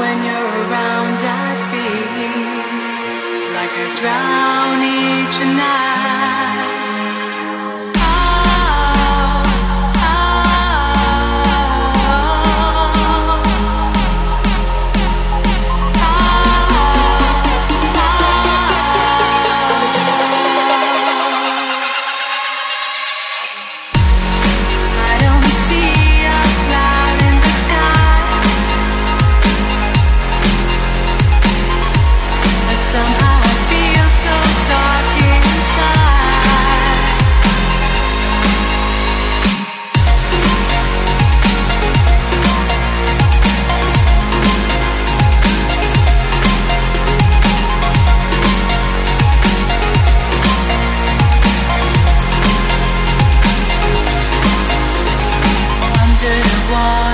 When you're around, I feel like I drown each night. now